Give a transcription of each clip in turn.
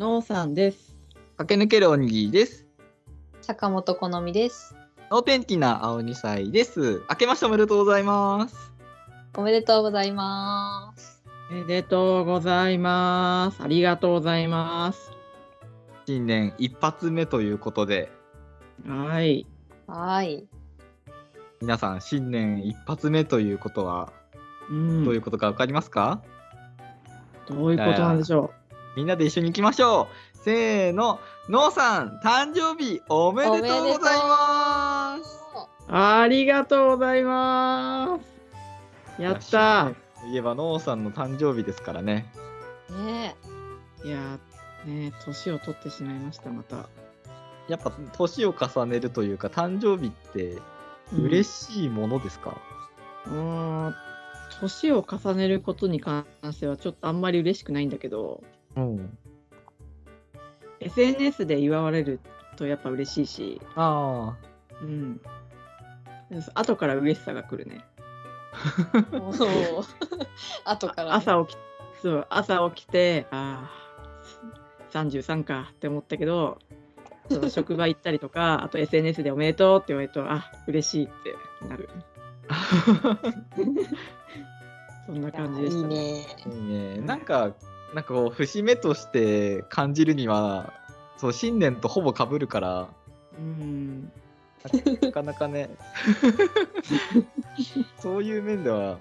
のうさんです。駆け抜けるおにぎりです。坂本好みです。ノーペンティな青2歳です。明けましておめでとうございます。おめでとうございます。おめでとうございます。ありがとうございます。新年一発目ということで、はい。はい。皆さん新年一発目ということはうん、どういうことかわかりますか、どういうことなんでしょみんなで一緒に行きましょう。せーの、ノーさん誕生日おめでとうございます。う。ありがとうございます。やったといえばノーさんの誕生日ですからね。ねー。いやー、ね、年を取ってしまいました、また。やっぱ年を重ねるというか誕生日って嬉しいものですか、い。うん、年を重ねることに関しては、ちょっとあんまり嬉しくないんだけど、うん、SNS で祝われるとやっぱ嬉しいし、あうん。後から嬉しさが来るね。後から、ね。朝起きそう朝起きてああ33かって思ったけどそう 職場行ったりとかあと SNS で「おめでとう」って言われるとあ嬉しいってなるあ。そんな感じでしたいいね。いいね。なんか、なんかこう、節目として感じるには、そう、新年とほぼ被るから、うん。なかなかね、そういう面では、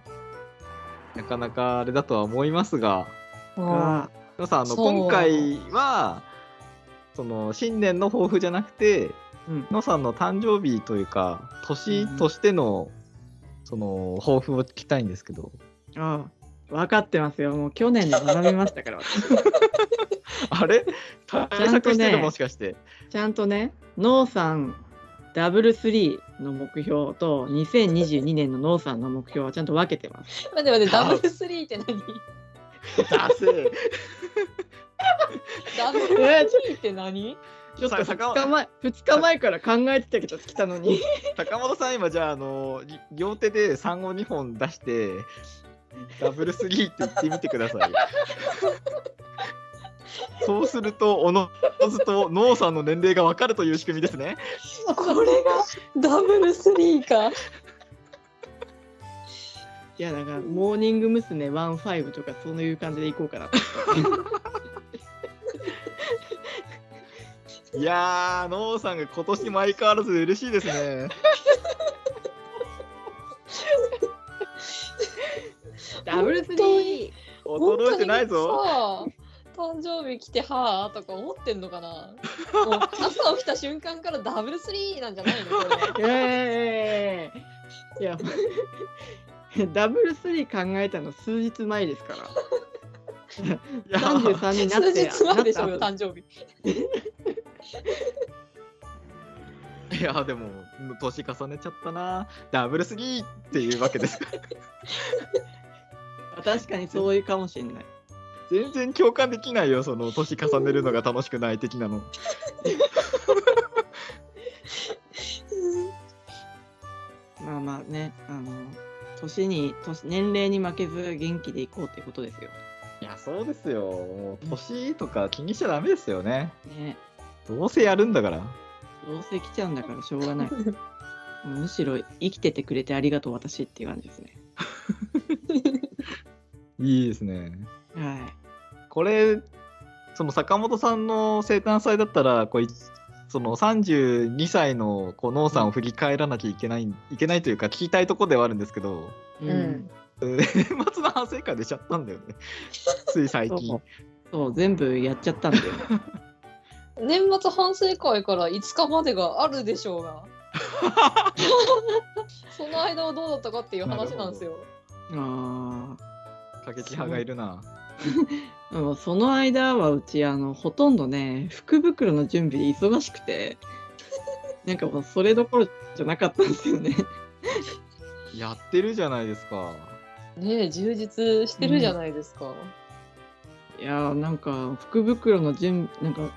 なかなかあれだとは思いますが、さ、あの、今回は、その、新年の抱負じゃなくて、うん。のさんの誕生日というか、年としての、その、抱負を聞きたいんですけど、ああ分かってますよ。もう去年で学びましたから私 あれ？対策してる、もしかして。ちゃんとねノーさんダブルスリーの目標と2022年のノーさんの目標はちゃんと分けてます。待って待って、ダブルスリーって何？ダセー。ダブルスリーって何？ちょっとさ坂2日前2日前から考えてたけど来たのに。高本さん今じゃああのり両手で産後2本出してダブルスリーって言ってみてくださいそうするとおのずとノーさんの年齢がわかるという仕組みですねこれがダブルスリーか。いやだからモーニング娘。ワンファイブとかそういう感じでいこうかなといやーノーさんが今年も相変わらず嬉しいですねダブルスリー衰えてないぞ誕生日来てはあとか思ってんのかな？もう朝起きた瞬間からダブルスリーなんじゃないのこれ。えー、いやダブルスリー考えたの数日前ですから。いや33になっ数て日前でしょ誕生日。いやでも年重ねちゃったな。ダブルスリーっていうわけです。後確かにそういうかもしれない。全然共感できないよその年重ねるのが楽しくない的なの。まあまあねあの年に年年齢に負けず元気でいこうってことですよ。いやそうですよ。もう年とか気にしちゃダメですよね。ね。どうせやるんだから。どうせ来ちゃうんだからしょうがない。むしろ生きててくれてありがとう私っていう感じですね いいですね。はい。これその坂本さんの生誕祭だったらこういその32歳のこうノーさんを振り返らなきゃいけないいけないというか聞きたいとこではあるんですけどううん。年末の反省会出ちゃったんだよね。つい最そう近そう全部やっちゃったんだよ年末反省会から5日までがあるでしょうが。その間はどうだったかっていう話なんですよ。あ過激派がいるな。もその間はうちあのほとんどね福袋の準備で忙しくてなんかもうそれどころじゃなかったんですよね。やってるじゃないですか。ねえ、充実してるじゃないですか。いやーなんか福袋の準備なんか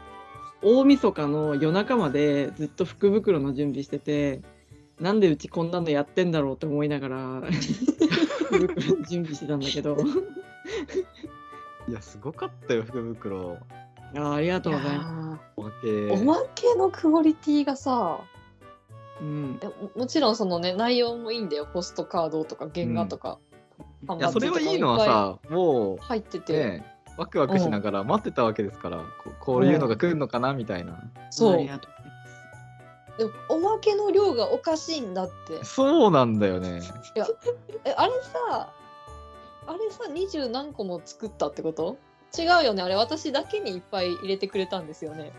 大晦日の夜中までずっと福袋の準備しててなんでうちこんなのやってんだろうって思いながら福袋準備してたんだけど。いやすごかったよ福袋。あありがとうございます。やおまけ。ーおまけのクオリティがさうん、えももちろんそのね内容もいいんだよ。ポストカードとか原画とか、いやそれはいいのはさも入ってて、うねワクワクしながら待ってたわけですから、ここういうのが来るのかなみたいな、そうでもおまけの量がおかしいんだって。そうなんだよね。えあれさあれさ二十何個も作ったってこと？違うよね。あれ私だけにいっぱい入れてくれたんですよね。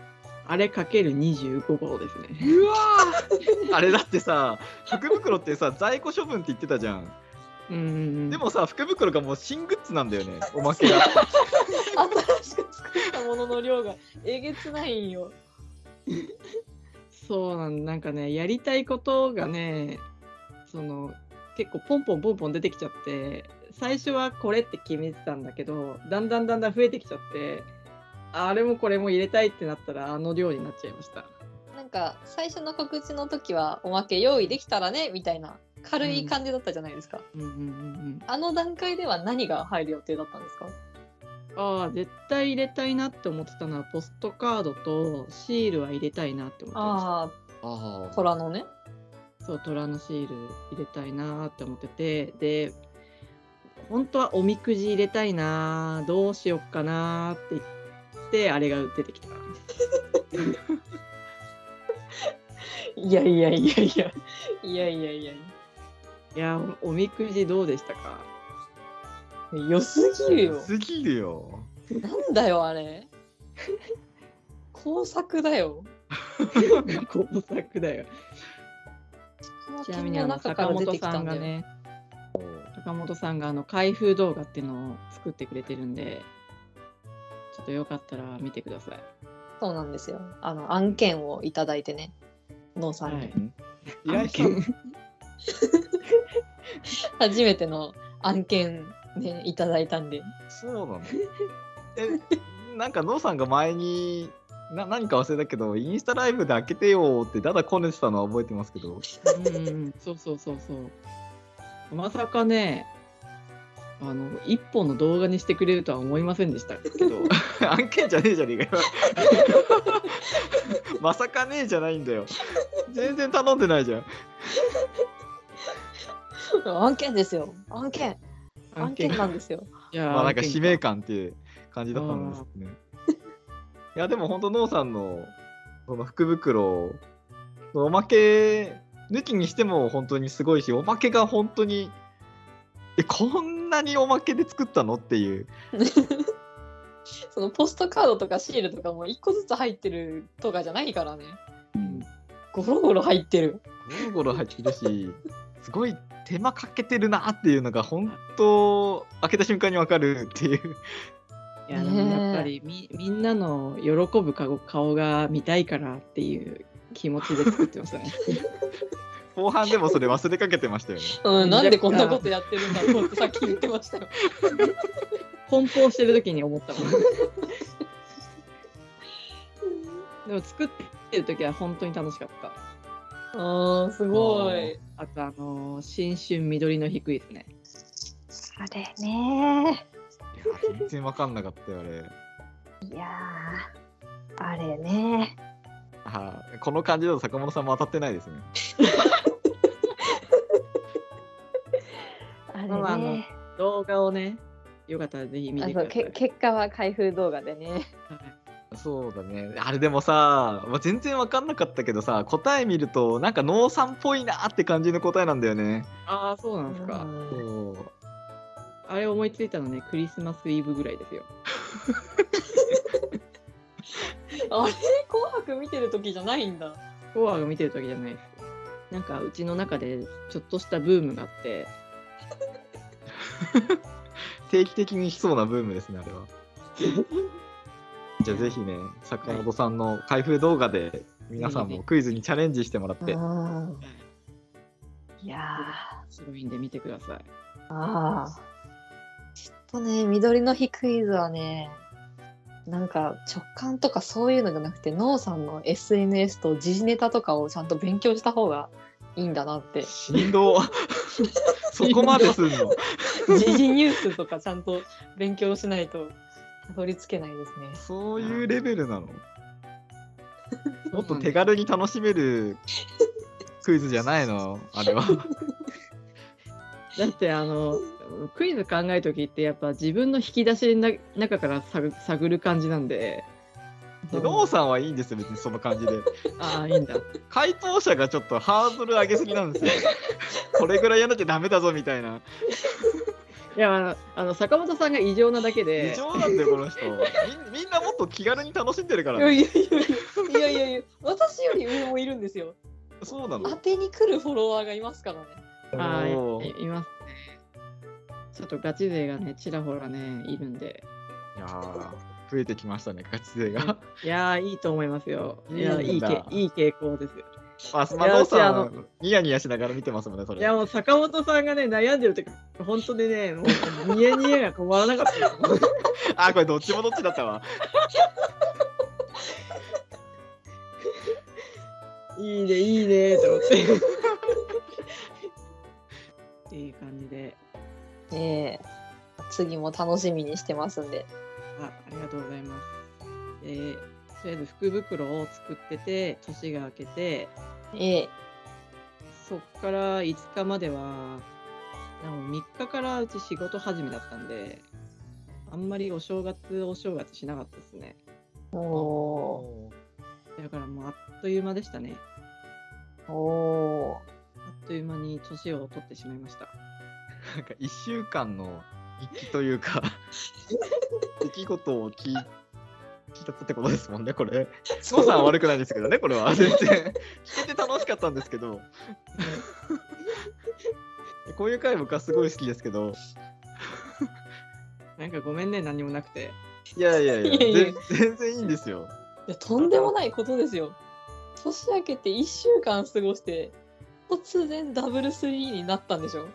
あれかける25号ですね。うわー！あれだってさ福袋ってさ在庫処分って言ってたじゃんうんうん。うん。でもさ福袋がもう新グッズなんだよねおまけが。新しく作ったものの量がえげつないんよそうなんなんかねやりたいことがねその結構ポンポンポンポン出てきちゃって最初はこれって決めてたんだけどだんだんだんだん増えてきちゃってあれもこれも入れたいってなったらあの量になっちゃいました。なんか最初の告知の時はおまけ用意できたらねみたいな軽い感じだったじゃないですか、あの段階では何が入る予定だったんですか？ああ絶対入れたいなって思ってたのはポストカードとシールは入れたいなって思ってまあああ虎のね。したそう虎のシール入れたいなって思ってて。で本当はおみくじ入れたいなどうしよっかなって言ってあれが出てきた。いやいやいやいや。いやいやいや。いやおおみくじどうでしたか？良すぎるよ。すぎるよ。なんだよあれ。工作だよ。工作だよ。ちなみにあの坂本さんがね坂本さんがあの開封動画っていうのを作ってくれてるんでちょっとよかったら見てください。そうなんですよ。あの案件をいただいてね。ノーさんに、はい。初めての案件ねいただいたんで。そうなの えなんかノーさんが前にな何か忘れたけどインスタライブで開けてよってだだこねてたのは覚えてますけど。うん。そうそうそうそう。まさかねあの一本の動画にしてくれるとは思いませんでしたけど。案件じゃねえじゃねえかよ。まさかねえじゃないんだよ。全然頼んでないじゃん。案件ですよ。案件案件。なんですよ。いやまあなんか使命感っていう感じだったんですね。いやでも本当ノーさんのその福袋おまけ抜きにしても本当にすごいしおまけが本当にえこんなにおまけで作ったの？っていう。そのポストカードとかシールとかも一個ずつ入ってるとかじゃないからね。うん。ゴロゴロ入ってる。ゴロゴロ入ってるしすごい手間かけてるなっていうのが本当開けた瞬間にわかるっていういややっぱりみみんなの喜ぶ顔顔が見たいからっていう気持ちで作ってましたね。後半でもそれ忘れかけてましたよねうんなんでこんなことやってるんだろうってさっき言ってましたよ梱包してる時に思ったもん。でも作ってる時は本当に楽しかった。あーすごい。あとあのー新春緑の低いですね。あれね。いや全然わかんなかったよあれ。いやーあれね。あーこの感じだと坂本さんも当たってないですね。あれまあまああのね動画をね、よかったらぜひ見あてください。結果は開封動画でね。はいそうだね。あれでもさ、まあ、全然わかんなかったけどさ答え見るとなんか農産っぽいなって感じの答えなんだよね。ああ、そうなんですか。うんそう。あれ思いついたのね、クリスマスイブぐらいですよ。あれ？紅白見てる時じゃないんだ。コアが見てる時じゃないです。なんかうちの中でちょっとしたブームがあって、定期的に来そうなブームですねあれは じゃあぜひね坂本さんの開封動画で皆さんもクイズにチャレンジしてもらって、うん。いやー。白いんで見てください。ああ。ちょっとね、緑の日クイズはね、なんか直感とかそういうのじゃなくて、ノーさんの SNS と時事ネタとかをちゃんと勉強した方がいいんだなって。振動 そこまですんの？時事ニュースとかちゃんと勉強しないとたどり着けないですね。そういうレベルなの？もっと手軽に楽しめるクイズじゃないの？あれは。だってあのクイズ考える時ってやっぱ自分の引き出しの中から探探る感じなんでノーさんはいいんですよ、別にその感じで。ああいいんだ回答者がちょっとハードル上げすぎなんですよ。これぐらいやらなきゃダメだぞみたいな。いやあのあの坂本さんが異常なだけで異常なんだよ、この人。みみんなもっと気軽に楽しんでるからいやいね。やいやいやいやいや私より上もいるんですよ。そうなの？当てに来るフォロワーがいますからね。ああいいいますねちょっとガチ勢がねちらほらねいるんでいやー増えてきましたね、ガチ勢が。いやーいいと思いますよいやいいいい傾向ですよあ、スマいやノーさ私あのん、ニヤニヤしながら見てますもんね、それ。いやもう坂本さんがね悩んでる時本当でねもうニヤニヤが止まらなかった あ、これどっちもどっちだったわ。いいねいいねと思って っていう感じでええ次も楽しみにしてますんで。あありがとうございます。えー、とりあえず福袋を作ってて年が明けてええ。そっから5日まではでも3日からうち仕事始めだったんであんまりお正月お正月しなかったですね。おだからもうあっという間でしたね。ー。おあっという間に年を取ってしまいました。なんか1週間の日記というか、出来事を聞い聞いたってことですもんね、これ。ノーさんは悪くないですけどね、これは。全然。聞けて楽しかったんですけど。こういう回僕はすごい好きですけど、なんかごめんね何もなくていやいやいや、いやいや全全然いいんですよ。いやとんでもないことですよ。年明けて1週間過ごして突然ダブルスリーになったんでしょ？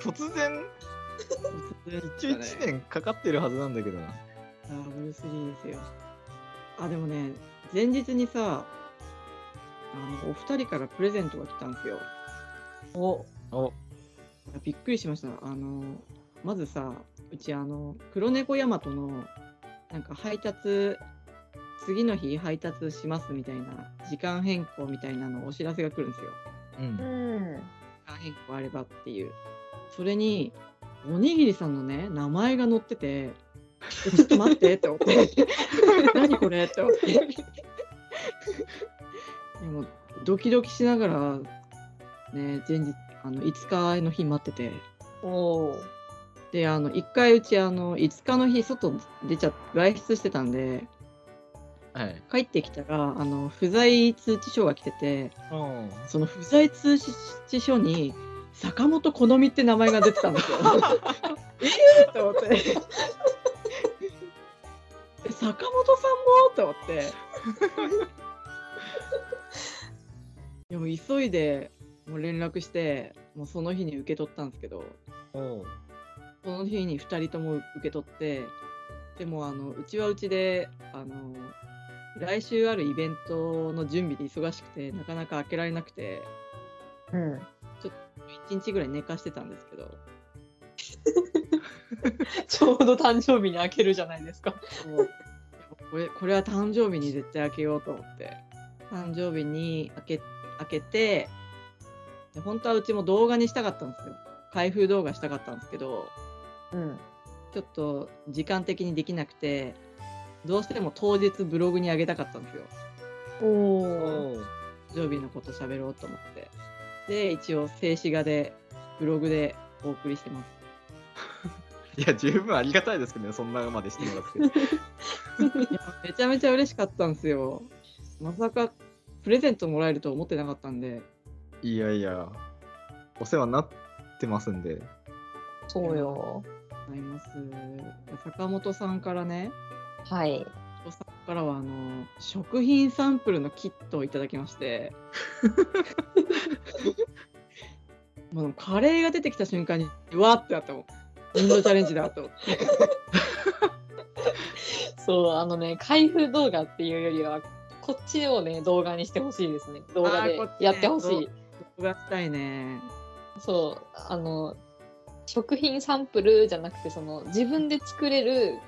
突然？一応1年かかってるはずなんだけどな。ダブルスリーですよ。あ、でもね、前日にさ、あのお二人からプレゼントが来たんですよ。おお、びっくりしました。あの、まずさ、うち、あの、黒猫ヤマトの、なんか配達、次の日配達しますみたいな、時間変更みたいなのお知らせが来るんですよ。うん。ん時間変更あればっていう。それに、おにぎりさんのね、名前が載ってて、えちょっと待ってって思って、何これって思って。でも、ドキドキしながら、ね、前日、あの5日の日待ってて、おーで、あの、1回うち、あの、5日の日、外出ちゃ、外出してたんで、はい。帰ってきたら、あの、不在通知書が来てて、うん。その不在通知書に坂本好みって名前が出てたんですよ。ええと思って。え坂本さんも？と思って。でも急いでもう連絡してもうその日に受け取ったんですけど。うん。その日に2人とも受け取ってでもあのうちはうちであの来週あるイベントの準備で忙しくてなかなか開けられなくて。うん。1日ぐらい寝かしてたんですけど ちょうど誕生日に開けるじゃないですか。これこれは誕生日に絶対開けようと思って。誕生日に開け開けてで本当はうちも動画にしたかったんですよ。開封動画したかったんですけどうん。ちょっと時間的にできなくてどうしても当日ブログに上げたかったんですよ。おおお誕生日のこと喋ろうと思って。で一応静止画でブログでお送りしてますいや、十分ありがたいですけどね、そんなまでしてもらって。めちゃめちゃ嬉しかったんですよまさかプレゼントもらえると思ってなかったんでいやいや、お世話になってますんで。そうよ。あります坂本さんからねはい。坂本さんからはあの食品サンプルのキットをいただきまして もうカレーが出てきた瞬間にうわーってなったもん運動チャレンジだと思ってそう、あのね、開封動画っていうよりは、こっちをね、動画にしてほしいですね。動画でやってほしい。動画したいねそう、あの、食品サンプルじゃなくてその自分で作れる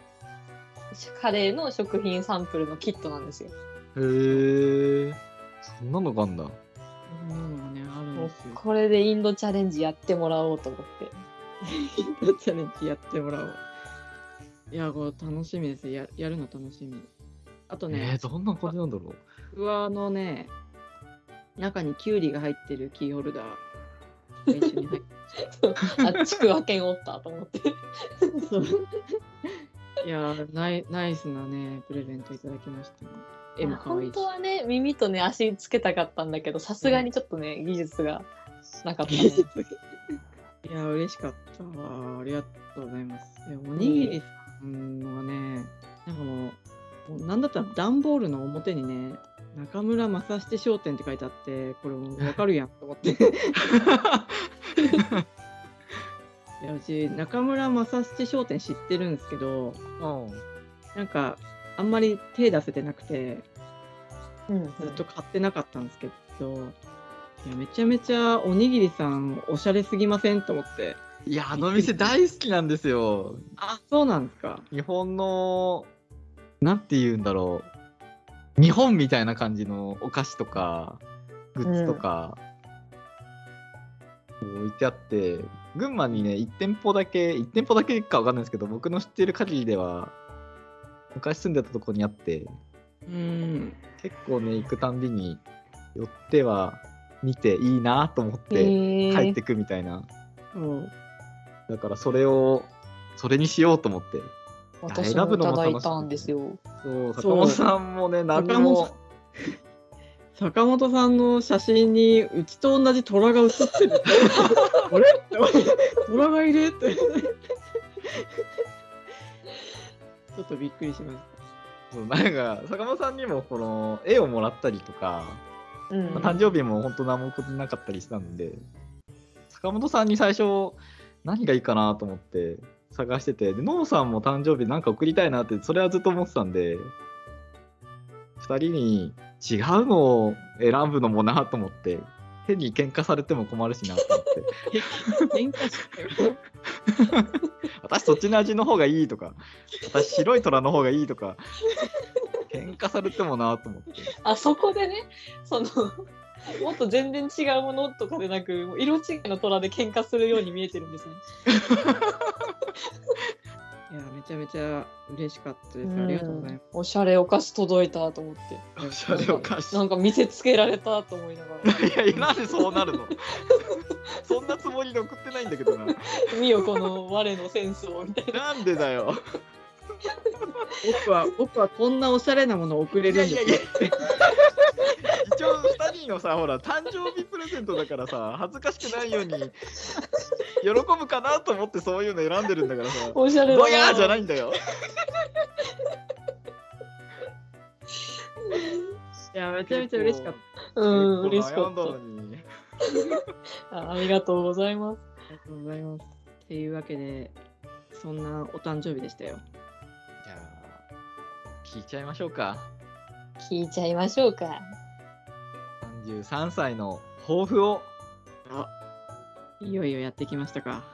カレーの食品サンプルのキットなんですよ。へえ。そんなのがあんだ。そんなのがね、あるんですよ。これでインドチャレンジやってもらおうと思って。チャレンジやってもらおう。いや、これ楽しみです。ややるの楽しみ。あとえねー、、どんな感じなんだろう。ふわのね、中にキュウリが入ってるキーホルダーが一緒に入って あちくわけんおったと思って。そう。いやーナイ、ナイスなね、プレゼントいただきました、ね。絵も可愛いし本当。はね耳とね足つけたかったんだけどさすがにちょっとね、技術がなかった、ね。いや、嬉しかったわ。ありがとうございます。おにぎりさんのがね、なんかもう、もうなんだったら段ボールの表にね、中村正七商店って書いてあって、これもうわかるやんと思って。いや、うち、中村正七商店知ってるんですけど、うん。なんか、あんまり手出せてなくて、うんずっと買ってなかったんですけど、いや、めちゃめちゃおにぎりさん、おしゃれすぎませんと思って。いや、あの店大好きなんですよ。あ、そうなんですか。日本の、なんて言うんだろう。日本みたいな感じのお菓子とか、グッズとか、置いてあって、群馬にね、1店舗だけ、1店舗だけかわかんないですけど、僕の知ってる限りでは、昔住んでたとこにあって、うん。結構ね、行くたんびに寄っては見ていいなと思ってへ帰ってくみたいな。そう。だからそれを、それにしようと思って。私もいただいたんですよ。そう、坂本さんもね、何に坂本も、坂本さんの写真にうちと同じ虎が写ってる。あれ？虎がいるって。ちょっとびっくりしましそうなんか、坂本さんにもこの絵をもらったりとか、うんまあ誕生日も本当何も送ってなかったりしたんで、坂本さんに最初、何がいいかなと思って探してて、で、ノーさんも誕生日なんか送りたいなって、それはずっと思ってたんで、二人に違うのを選ぶのもなと思って、変に喧嘩されても困るしなと思って。た。喧嘩したよ。私そっちの味の方がいいとか、私白い虎の方がいいとか、喧嘩されてもなと思って。あそこでねその もっと全然違うものとかでなくもう色違いの虎で喧嘩するように見えてるんですね。いや、めちゃめちゃ嬉しかったです。ありがとうございます。おしゃれお菓子届いたと思っておしゃれお菓子。なんか見せつけられたと思いながらいやいや、なんでそうなるの そんなつもりで送ってないんだけどな。見よこの我のセンスをみたいな。なんでだよ。僕は、僕はこんなおしゃれなものを送れいるんですやいやいよや。一応2人のさ、ほら、誕生日プレゼントだからさ、恥ずかしくないように、喜ぶかなと思ってそういうの選んでるんだからさ。おしゃれだボヤーじゃないんだよ。いや、めちゃめちゃ嬉しかった。うん嬉しかっ。た あ。ありがとうございます。ありがとうございます。っていうわけで、そんなお誕生日でしたよ。聞いちゃいましょうか。聞いちゃいましょうか。33歳の抱負を。あ、いよいよやってきましたか。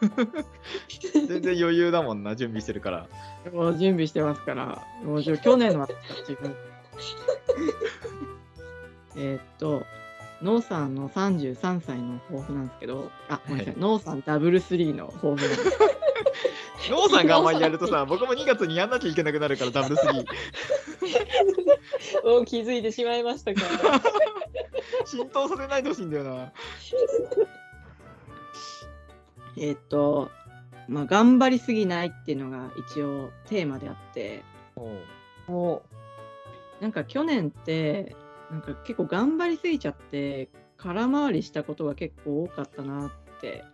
全然余裕だもんな、準備してるから。もう準備してますから、もうじゃあ去年の私自分。えーっと、ノーさんの33歳の抱負なんですけど、あ、ごめんなさい、はいノーさんダブルスリーの抱負なんです。ノーさんがあんまりやるとさ、僕も2月にやんなきゃいけなくなるから、ダブルスリー。お気づいてしまいましたか。浸透させないでほしいんだよな。えーっと、まあ、頑張りすぎないっていうのが一応テーマであって、もなんか去年って、なんか結構頑張りすぎちゃって、空回りしたことが結構多かったなって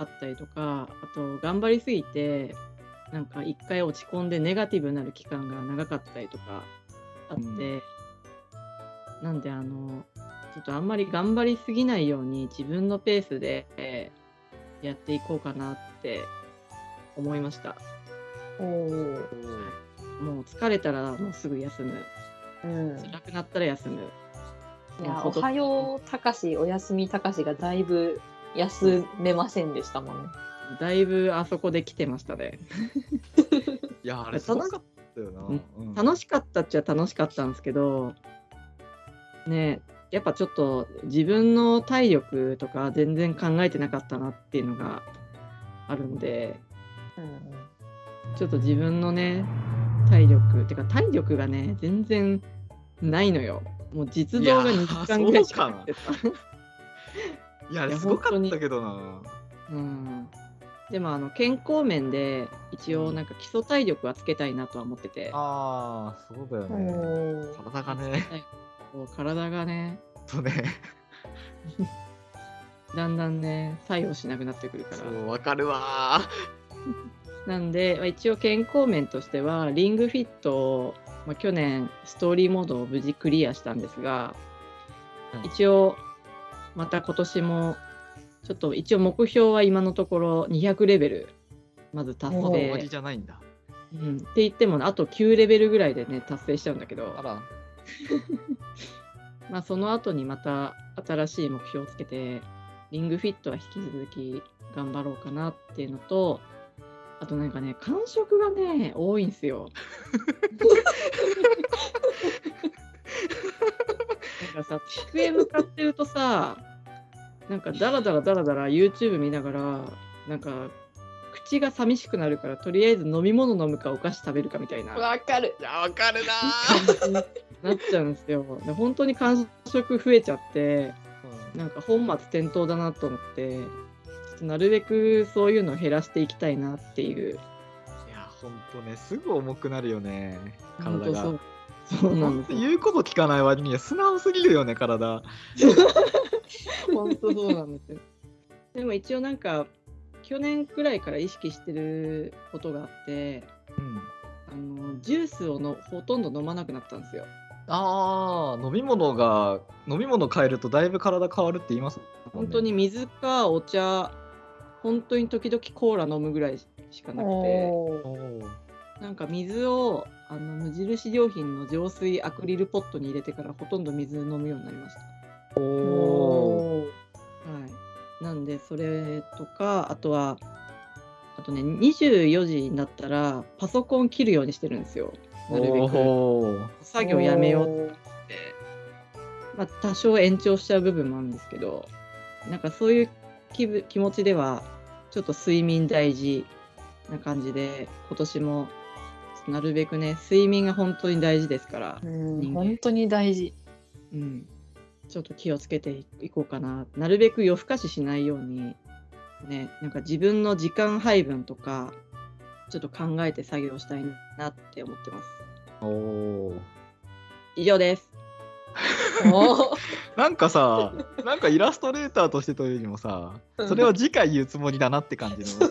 あったりとか、あと頑張りすぎて、なんか一回落ち込んでネガティブになる期間が長かったりとかあって、うんなんであの、ちょっとあんまり頑張りすぎないように自分のペースで、えーやっていこうかなって思いました。う。おーもう疲れたらもうすぐ休む。うん。辛くなったら休む。いや、おはようたかし、おやすみたかしがだいぶ休めませんでしたもんね。だいぶあそこで来てましたね。いや、あれすごかったよな。うん楽しかったっちゃ楽しかったんですけど、ねやっぱちょっと自分の体力とか全然考えてなかったなっていうのがあるんで、ちょっと自分のね、体力、てか体力がね、全然ないのよ。もう実動が2時間ぐらいしかなくてさ。いや、あれすごかったけどな。うん。でもあの健康面で一応なんか基礎体力はつけたいなとは思ってて、ああ、そうだようね。ん体がね、体がね、とね、だんだんね、作用しなくなってくるから。そう、わかるわ。なんで、まあ、一応健康面としては、リングフィットを、まあ、去年、ストーリーモードを無事クリアしたんですが、うん。一応、また今年も、ちょっと一応目標は今のところ200レベル、まず達おーー。終わ成り。じゃないんだ。うん、って言っても、あと9レベルぐらいでね、達成しちゃうんだけど、あら、まあ、その後にまた新しい目標をつけて、リングフィットは引き続き頑張ろうかなっていうのと、あとなんかね、感触がね、多いんですよ。なんかさ、机向かってるとさ、なんかダラダラダラダラ YouTube 見ながら、なんか口が寂しくなるから、とりあえず飲み物飲むかお菓子食べるかみたいな。わかる。いや、わかるななっちゃうんですよ。で本当に感触増えちゃって、ー。なんか本末転倒だなと思って、ちょっとなるべくそういうのを減らしていきたいなっていう。いや、ほんとね、すぐ重くなるよね、体が。本当そう。そうなんですよ。言うこと聞かない割には素直すぎるよね、体。本当そうなんですよ。でも一応なんか、去年くらいから意識してることがあって、うん。あのジュースをのほとんど飲まなくなったんですよ。ああ、飲み物が、飲み物変えるとだいぶ体変わるって言いますね本当に水かお茶、本当に時々コーラ飲むぐらいしかなくて。なんか水をあの無印良品の浄水アクリルポットに入れてからほとんど水飲むようになりました。おはい。なんでそれとかあとはあとね24時になったらパソコン切るようにしてるんですよ。なるべく作業やめようって。まあ多少延長しちゃう部分もあるんですけど、なんかそういう気分気持ちではちょっと睡眠大事な感じで今年もなるべくね睡眠が本当に大事ですから本当に大事。うん、ちょっと気をつけていこうかな。なるべく夜更かししないようにねなんか自分の時間配分とかちょっと考えて作業したいなって思ってます。おー。以上です。なんかさ、なんかイラストレーターとしてというよりもさ、それを次回言うつもりだなって感じの。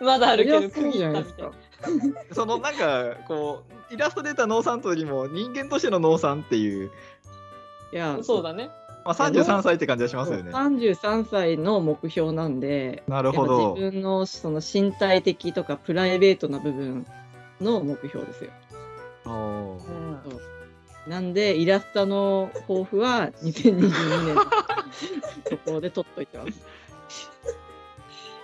まだあるけどそりゃそうじゃないですか そのなんかこう、イラストレーターノーさんというよりも人間としてのノーさんっていう、いやそうだね。まあ、33歳って感じがしますよね。33歳の目標なんでなるほどぱ。自分のその身体的とかプライベートな部分の目標ですよおなんでイラストの抱負は2022年そこで取っといてます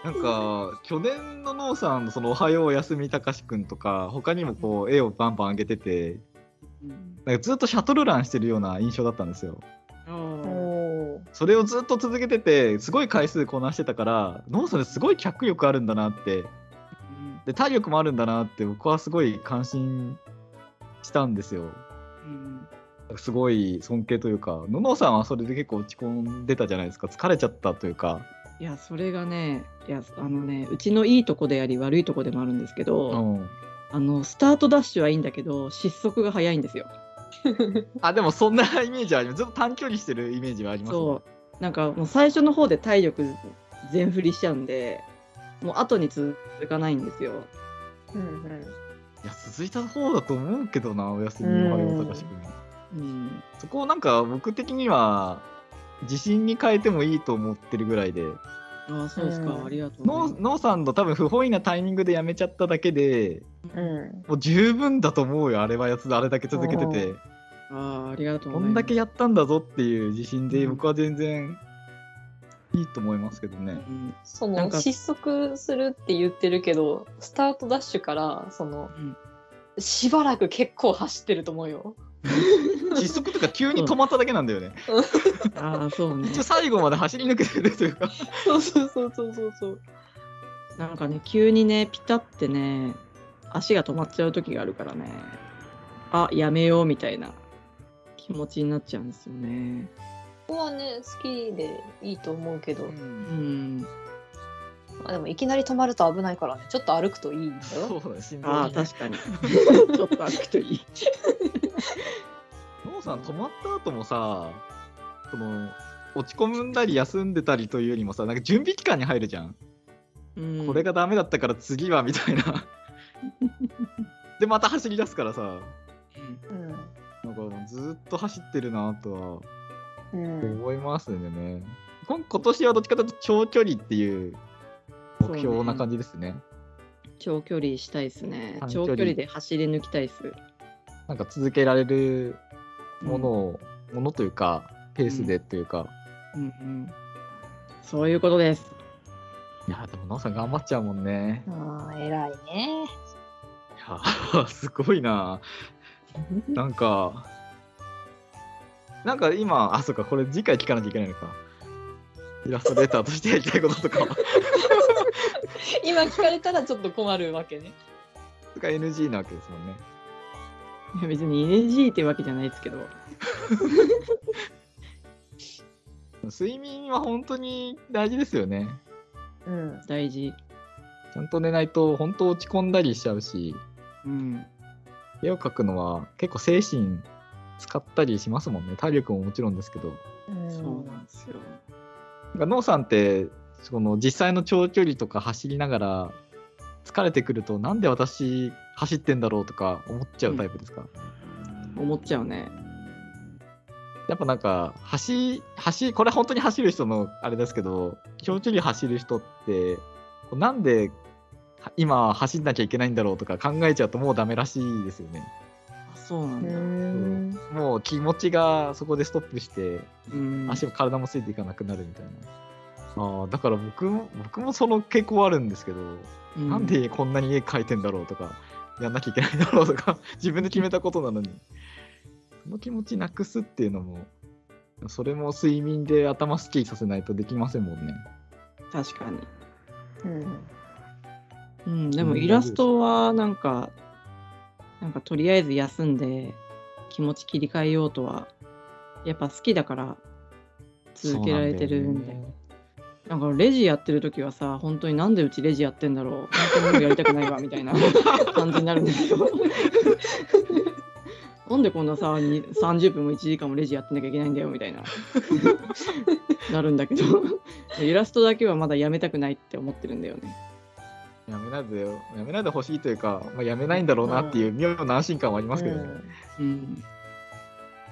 なんか去年のノーさんのそのおはようおやすみたかしくんとか他にもこう絵をバンバン上げててうん。なんかずっとシャトルランしてるような印象だったんですよ。それをずっと続けててすごい回数こなしてたからノーさんですごい脚力あるんだなって。で体力もあるんだなって僕はすごい感心したんですよ。うん。すごい尊敬というかののさんはそれで結構落ち込んでたじゃないですか。疲れちゃったというか。いやそれがねいやあのねうちのいいとこであり悪いとこでもあるんですけど、うん。あのスタートダッシュはいいんだけど失速が早いんですよ。あでもそんなイメージはあります。ずっと短距離してるイメージはありますね。そう。なんかもう最初の方で体力全振りしちゃうんでもう後に続かないんですよ。うんいや続いた方だと思うけどなお休みのおはようたかしくんうん。そこをなんか僕的には自信に変えてもいいと思ってるぐらいで。ああそうですか、うん。ありがとうございますノーさんの多分不本意なタイミングでやめちゃっただけでうん。うんもう十分だと思うよあれはやつあれだけ続けてて。ああありがとうこございますんだけやったんだぞっていう自信でうん。僕は全然いいと思いますけどね。うん。その失速するって言ってるけどスタートダッシュからそのうん。しばらく結構走ってると思うよ。失速とか急に止まっただけなんだよね。ああそうね。一応最後まで走り抜けてるというか。そうそうそうそうそう。そう。なんかね急にねピタってね足が止まっちゃう時があるからね。あやめようみたいな気持ちになっちゃうんですよね。ここはね好きでいいと思うけど、うん。まあ、でもいきなり止まると危ないからね。ちょっと歩くといいんだよ。そうだね、心臓ああ確かに。ちょっと歩くといい ノーさん止まった後もさ、その落ち込んだり休んでたりというよりもさ、なんか準備期間に入るじゃん。うん。これがダメだったから次はみたいな。で、また走り出すからさ、うん。なん。かずっと走ってるなとはうん。思いますね。今今年はどっちかというと長距離っていう目標な感じですね。長距離したいですね。長距離で走り抜きたいっすなんか続けられるものを、ものというか、ペースでというか、うんうんそういうことですいや、でも、ノーさん頑張っちゃうもんね。ああ偉いね。いや、すごいな。なんか、なんか今、あ、そっか、これ次回聞かなきゃいけないのか。イラストレーターとしてやりたいこととか、今聞かれたらちょっと困るわけね。とか NG なわけですもんね。いや別に NG ってわけじゃないですけど 睡眠は本当に大事ですよね。うん。大事ちゃんと寝ないと本当落ち込んだりしちゃうし、うん絵を描くのは結構精神使ったりしますもんね。体力ももちろんですけど。そうなんですよなんかさんってその実際の長距離とか走りながら疲れてくるとなんで私走ってんだろうとか思っちゃうタイプですか、思っちゃうね。やっぱなんか走走これ本当に走る人のあれですけど長距離走る人ってこうなんでは今走んなきゃいけないんだろうとか考えちゃうともうダメらしいですよね。あそうなうんだ。ん。もう気持ちがそこでストップしてうん。足も体もついていかなくなるみたいな。あーだから僕も僕もその傾向あるんですけど、うん。なんでこんなに絵描いてんだろうとか、やんなきゃいけないんだろうとか、自分で決めたことなのに、その気持ちなくすっていうのも、それも睡眠で頭すっきりさせないとできませんもんね。確かにうん。うん、でもイラストはなんか、なんかとりあえず休んで気持ち切り替えようとは、やっぱ好きだから続けられてるんで。なんかレジやってる時はさ、本当になんでうちレジやってんだろう、本当にやりたくないわみたいな 感じになるんですよ。なんでこんなさ、に30分も1時間もレジやってなきゃいけないんだよみたいな、なるんだけど、イラストだけはまだやめたくないって思ってるんだよね。やめないでよ、やめないでほしいというか、まあ、やめないんだろうなっていう妙な安心感はありますけどね。うん。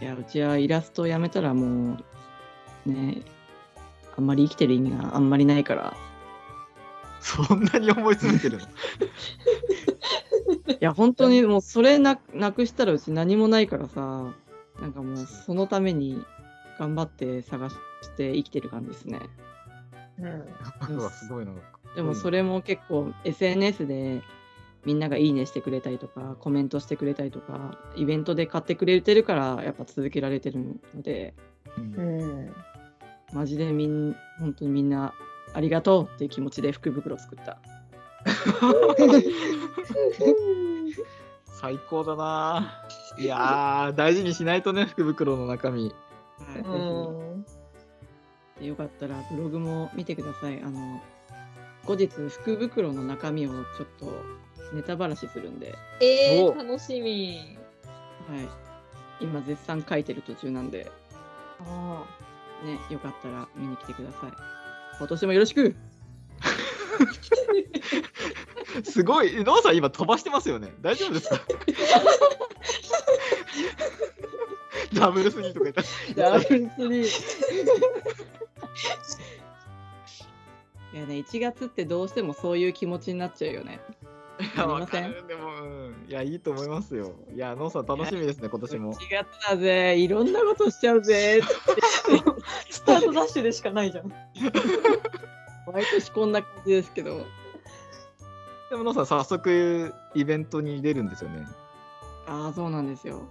いや、うちはイラストをやめたらもう、ね、あんまり生きてる意味があんまりないから、そんなに思い詰めてるの？いや、本当にもうそれななくしたらうち何もないからさ、なんかもうそのために頑張って探して生きてる感じですね。うん。すごいな。でもそれも結構 SNS でみんながいいねしてくれたりとか、コメントしてくれたりとか、イベントで買ってくれてるからやっぱ続けられてるので、うんうん。マジでみん本当にみんなありがとうっていう気持ちで福袋作った。最高だな。いやー、大事にしないとね、福袋の中身。はい、うん。ぜひよかったらブログも見てください。あの後日福袋の中身をちょっとネタばらしするんで、おえー、楽しみ。はい、今絶賛書いてる途中なんで、あね、よかったら見に来てください。今年もよろしくすごい、ノアさん今飛ばしてますよね。大丈夫ですか？ダブルスリーとか言ったら。ダブルスリー。いやね、1月ってどうしてもそういう気持ちになっちゃうよね。いや、かる。でも、うん。いや、いいと思いますよ。いや、ノアさん楽しみですね、今年も。1月だぜ、いろんなことしちゃうぜ。スタートダッシュでしかないじゃん。毎年こんな感じですけど。でも、ノーさん、早速イベントに出るんですよね。ああ、そうなんですよ。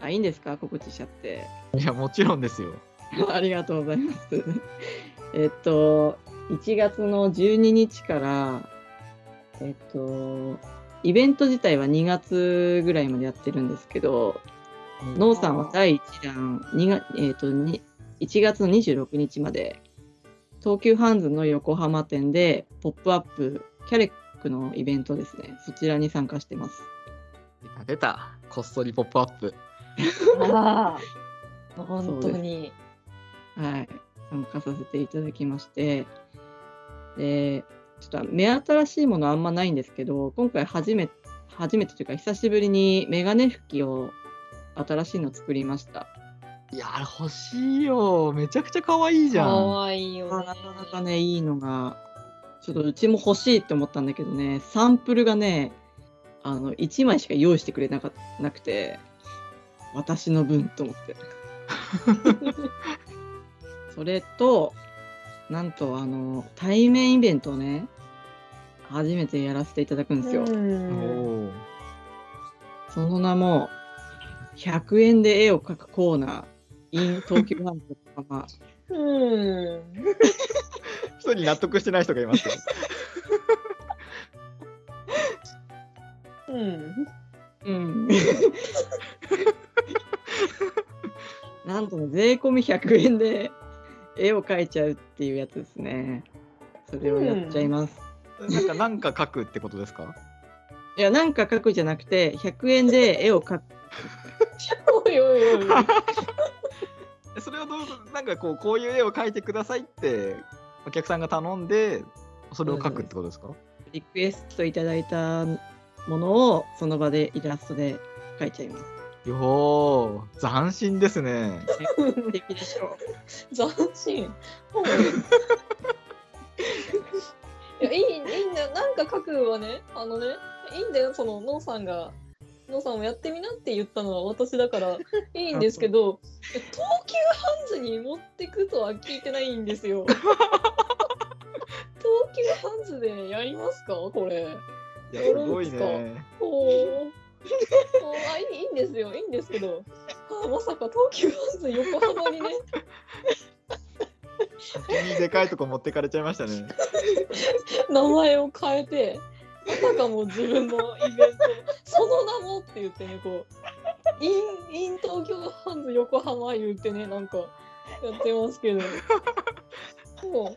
あ、いいんですか？告知しちゃって。いや、もちろんですよ。ありがとうございます。えっと、1月の12日から、えっと、イベント自体は2月ぐらいまでやってるんですけど、ノーさんは第1弾、2月えっと、に1月の26日まで、東急ハンズの横浜店で、ポップアップ、キャレックのイベントですね、そちらに参加してます。出た。こっそりポップアップ。ああ、本当に。はい、参加させていただきまして、で、ちょっと目新しいものあんまないんですけど、今回初め初めてというか、久しぶりにメガネ拭きを新しいの作りました。いや、欲しいよ。めちゃくちゃ可愛いじゃかん。わいいよね。なかなかね、いいのが、ちょっとうちも欲しいって思ったんだけどね、サンプルがね、あの1枚しか用意してくれなかなくて、私の分と思って。それと、なんとあの対面イベントをね、初めてやらせていただくんですよ。その名も、100円で絵を描くコーナー、in 東急ハンズとか、うん。一人納得してない人がいますよ。うん。うん。なん。とね、税込み100円で絵を描いちゃうっていうやつですね。それをやっちゃいます。なん。か、なん。か書くってことですかいや、なん。か描くじゃなくて、100円で絵を描く。おいおいおい。えそれをどうなんかこう、こういう絵を描いてくださいって、お客さんが頼んで、それを描くってことですか？リクエストいただいたものをその場でイラストで描いちゃいます。よー、斬新ですね。素敵でしょ斬新。いやいいいいんだよなんか書くはねあのねいいんだよそのノーさんがノーさんもやってみなって言ったのは私だから いいんですけど東急ハンズに持ってくとは聞いてないんですよ。東急ハンズでやりますか？これ。いや、すごいね。おーおーあいいんですよいいんですけどあまさか東急ハンズ横浜にね急にでかいとこ持ってかれちゃいましたね。名前を変えてまさかも自分のイベントその名もって言ってねこうインイン東京ハンズ横浜言ってねなんかやってますけど。もう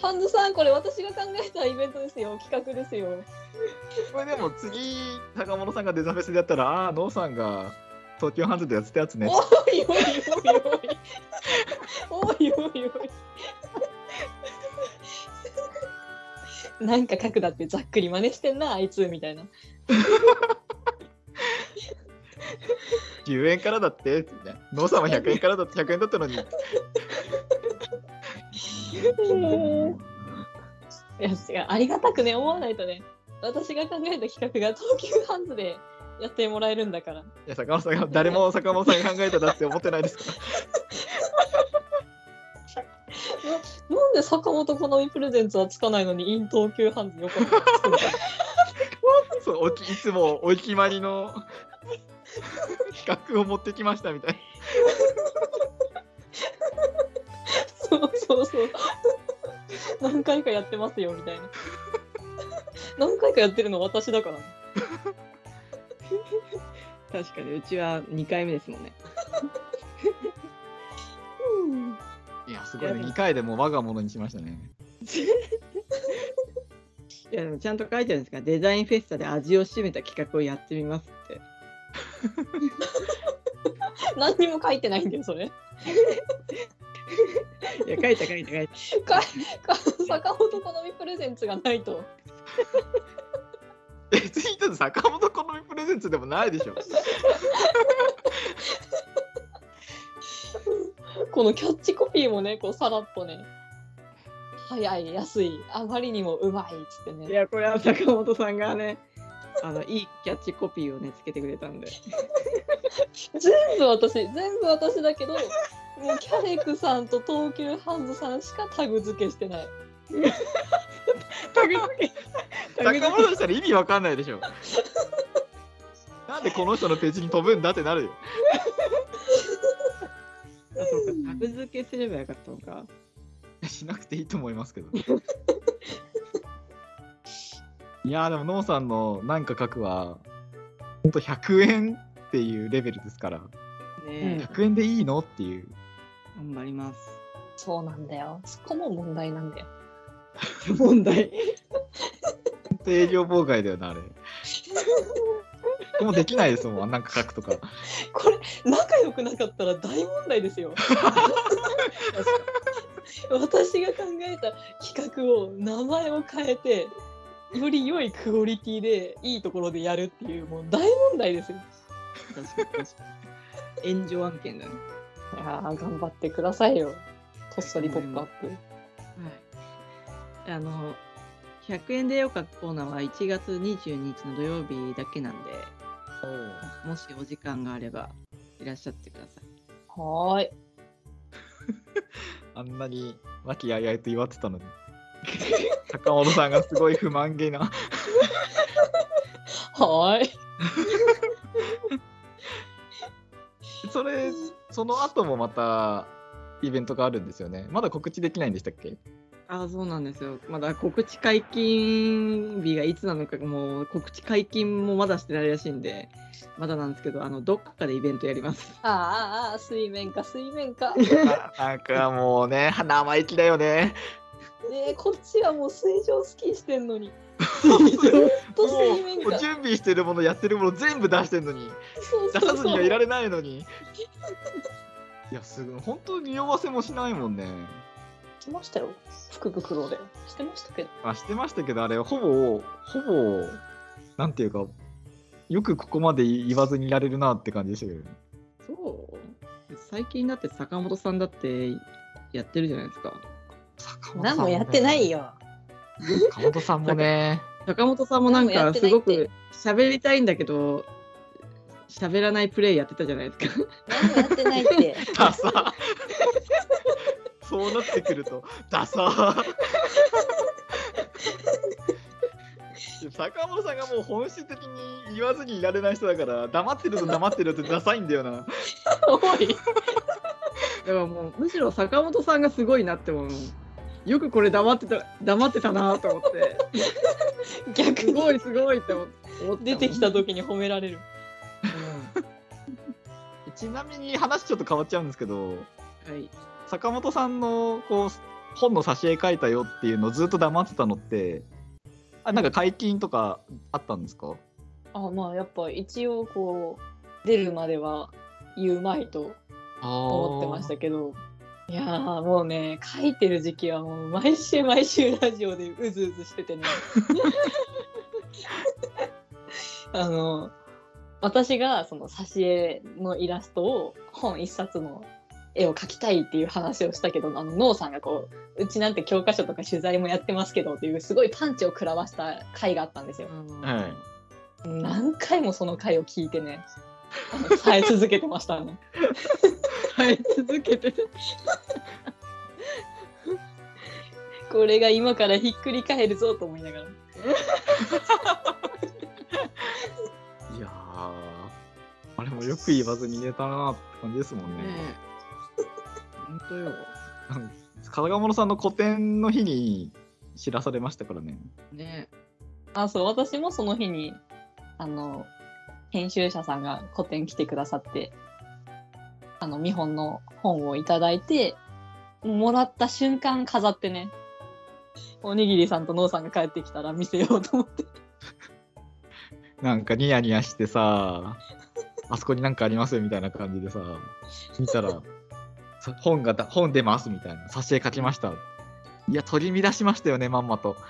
ハンズさんこれ私が考えたイベントですよ。企画ですよ。これでも次、坂本さんがデザフェスでやったら、ああー、ノーさんが東京ハンズでやってたやつね。おいおいおいおい。おいおいおいなんか書くだってざっくり真似してんなあいつみたいな 10円からだってってね。ノーさんは100円からだって100円だったのに。いや違うありがたくね思わないとね私が考えた企画が東急ハンズでやってもらえるんだからいや、坂本さんが、誰も坂本さんが考えただって思ってないですか？なで坂本好みプレゼンツはつかない。のにイン東急ハンズ横浜つくんだそうおきいつもお決まりの企画を持ってきましたみたい。そうそうそう。何回かやってますよみたいな。何回かやってるの私だから。ね 確かにうちは2回目ですもんね。ごいね。2回でもう我が物にしましたね。いやでもちゃんと書いてあるんですか？デザインフェスタで味を占めた企画をやってみますって。何にも書いてないんだよそれいや書いた書いた書いた。かか坂本好みプレゼンツがないと別に坂本好みプレゼンツでもないでしょ。このキャッチコピーもねこうさらっとね早い安いあまりにもうまいっつっていねやこれは坂本さんがねあのいいキャッチコピーをねつけてくれたんで。全部私全部私だけどもうキャレクさんと東急ハンズさんしかタグ付けしてない。タグ付け。タグ坂本したら意味わかんないでしょ。なんでこの人のページに飛ぶんだってなるよ。あそうかタグ付けすればよかったのか。しなくていいと思いますけど。いやーでも、ノーさんのなんか書くは、ほんと100円っていうレベルですから、ね100円でいいのっていう。頑張ります。そうなんだよ。そこも問題なんだよ。問題。営業妨害だよな、あれ。もうできないですもん、なんか書くとか。これ仲良くなかったら大問題ですよ。私が考えた企画を名前を変えてより良いクオリティでいいところでやるっていうもう大問題ですよ。確かに確かに。炎上案件だね。いやー頑張ってくださいよ。こっそりポップアップ。はい。あの、100円でよかコーナーは1月22日の土曜日だけなんで、もしお時間があればいらっしゃってください。はーい。あんなに和気あいあいと言われてたのに。坂本さんがすごい不満げな。はーい。それ、その後もまたイベントがあるんですよね。まだ告知できないんでしたっけ？ああ、そうなんですよ。まだ告知解禁日がいつなのか、もう告知解禁もまだしてないらしいんで、まだなんですけど、あの、どっかでイベントやります。あーあーあー水面下水面下。あ なんかもうね、生意気だよね。ねえこっちはもう水上スキーしてんのに。も。う準備してるもの、やってるもの全部出してんのに、出さずにはいられないのに。いや、すごい、本当に匂わせもしないもんね。しましたよ。福袋で。してましたけど。あ、してましたけど、あれ、ほぼ、ほぼ、なんていうか、よくここまで言わずにいられるなって感じでしたけどね。そう最近だって坂本さんだってやってるじゃないですか。坂本さん何もやってない。よ。坂本さんもね、坂本さんもなんかすごく喋りたいんだけど、喋らないプレイやってたじゃないですか。何もやってないって。そうなってくると、ダサ坂本さんがもう本質的に言わずにいられない人だから、黙ってると黙ってるってダサいんだよな。おい。だからもうむしろ坂本さんがすごいなって思う。よくこれ黙ってた黙ってたなと思って、逆にすごいすごいって思って出てきた時に褒められる。ちなみに話ちょっと変わっちゃうんですけど、うんはい。坂本さんのこう本の挿絵書いたよっていうのをずっと黙ってたのって、あなんか解禁とかあったんですか？あまあやっぱ一応こう出るまでは言うまいと思ってましたけど。いやーもうね書いてる時期はもう毎週毎週ラジオでうずうずしててね。あの私がその挿絵のイラストを本一冊の絵を描きたいっていう話をしたけどあのノーさんがこううちなんて教科書とか取材もやってますけどっていうすごいパンチを食らわした回があったんですよ。はい何回もその回を聞いてね耐え続けてましたね。はい、続けてて。これが今からひっくり返るぞと思いながら。いやーあれもよく言わずに寝たなって感じですもんね。ねえ。本当よ。風賀物さんの個展の日に知らされましたからね。ねあそう私もその日にあの編集者さんが個展来てくださってあの見本の本をいただいてもらった瞬間飾ってねおにぎりさんとノーさんが帰ってきたら見せようと思ってなんかニヤニヤしてさ、あそこになんかありますよみたいな感じでさ、見たら、さ本がだ本出ますみたいな、挿絵書きました。いや、取り乱しましたよね、まんまと。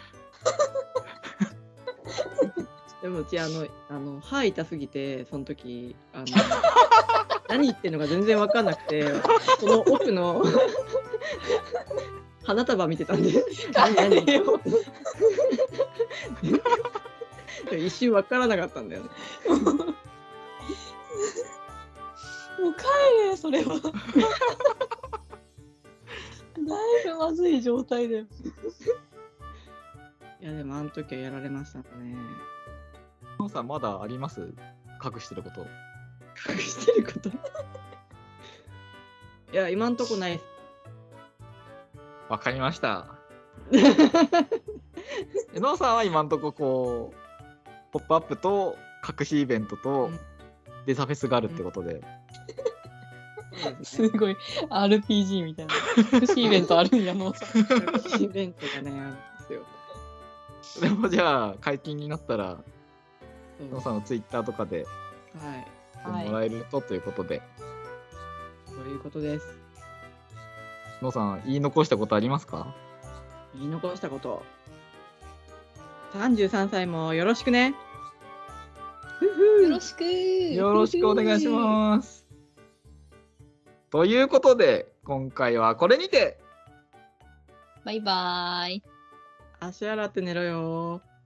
でもうちあのあの歯痛すぎてその時あの 何言ってんのか全然分かんなくてその奥の 花束見てたんで何何？一瞬分からなかったんだよね。もう帰れそれはいぶまずい状態だよ。いやでもあの時はやられましたね。ノーさんまだあります？隠してること。隠してること？いや、今んとこないっす。わかりました。えノーさんは今んとここう、ポップアップと隠しイベントとうんデザフェスがあるってことで、そうですごい RPG みたいな。福祉イベントあるんや、のうさん。隠しイベントがね、あるんですよ。でもじゃあ解禁になったら、そうノーさんのツイッターとかではい。やってもらえるとということで、そういうことです。ノーさん言い残したことありますか？言い残したこと。33歳もよろしくね。よろしくよろしくお願いします。ということで、今回はこれにて、バイバーイ。足洗って寝ろよー。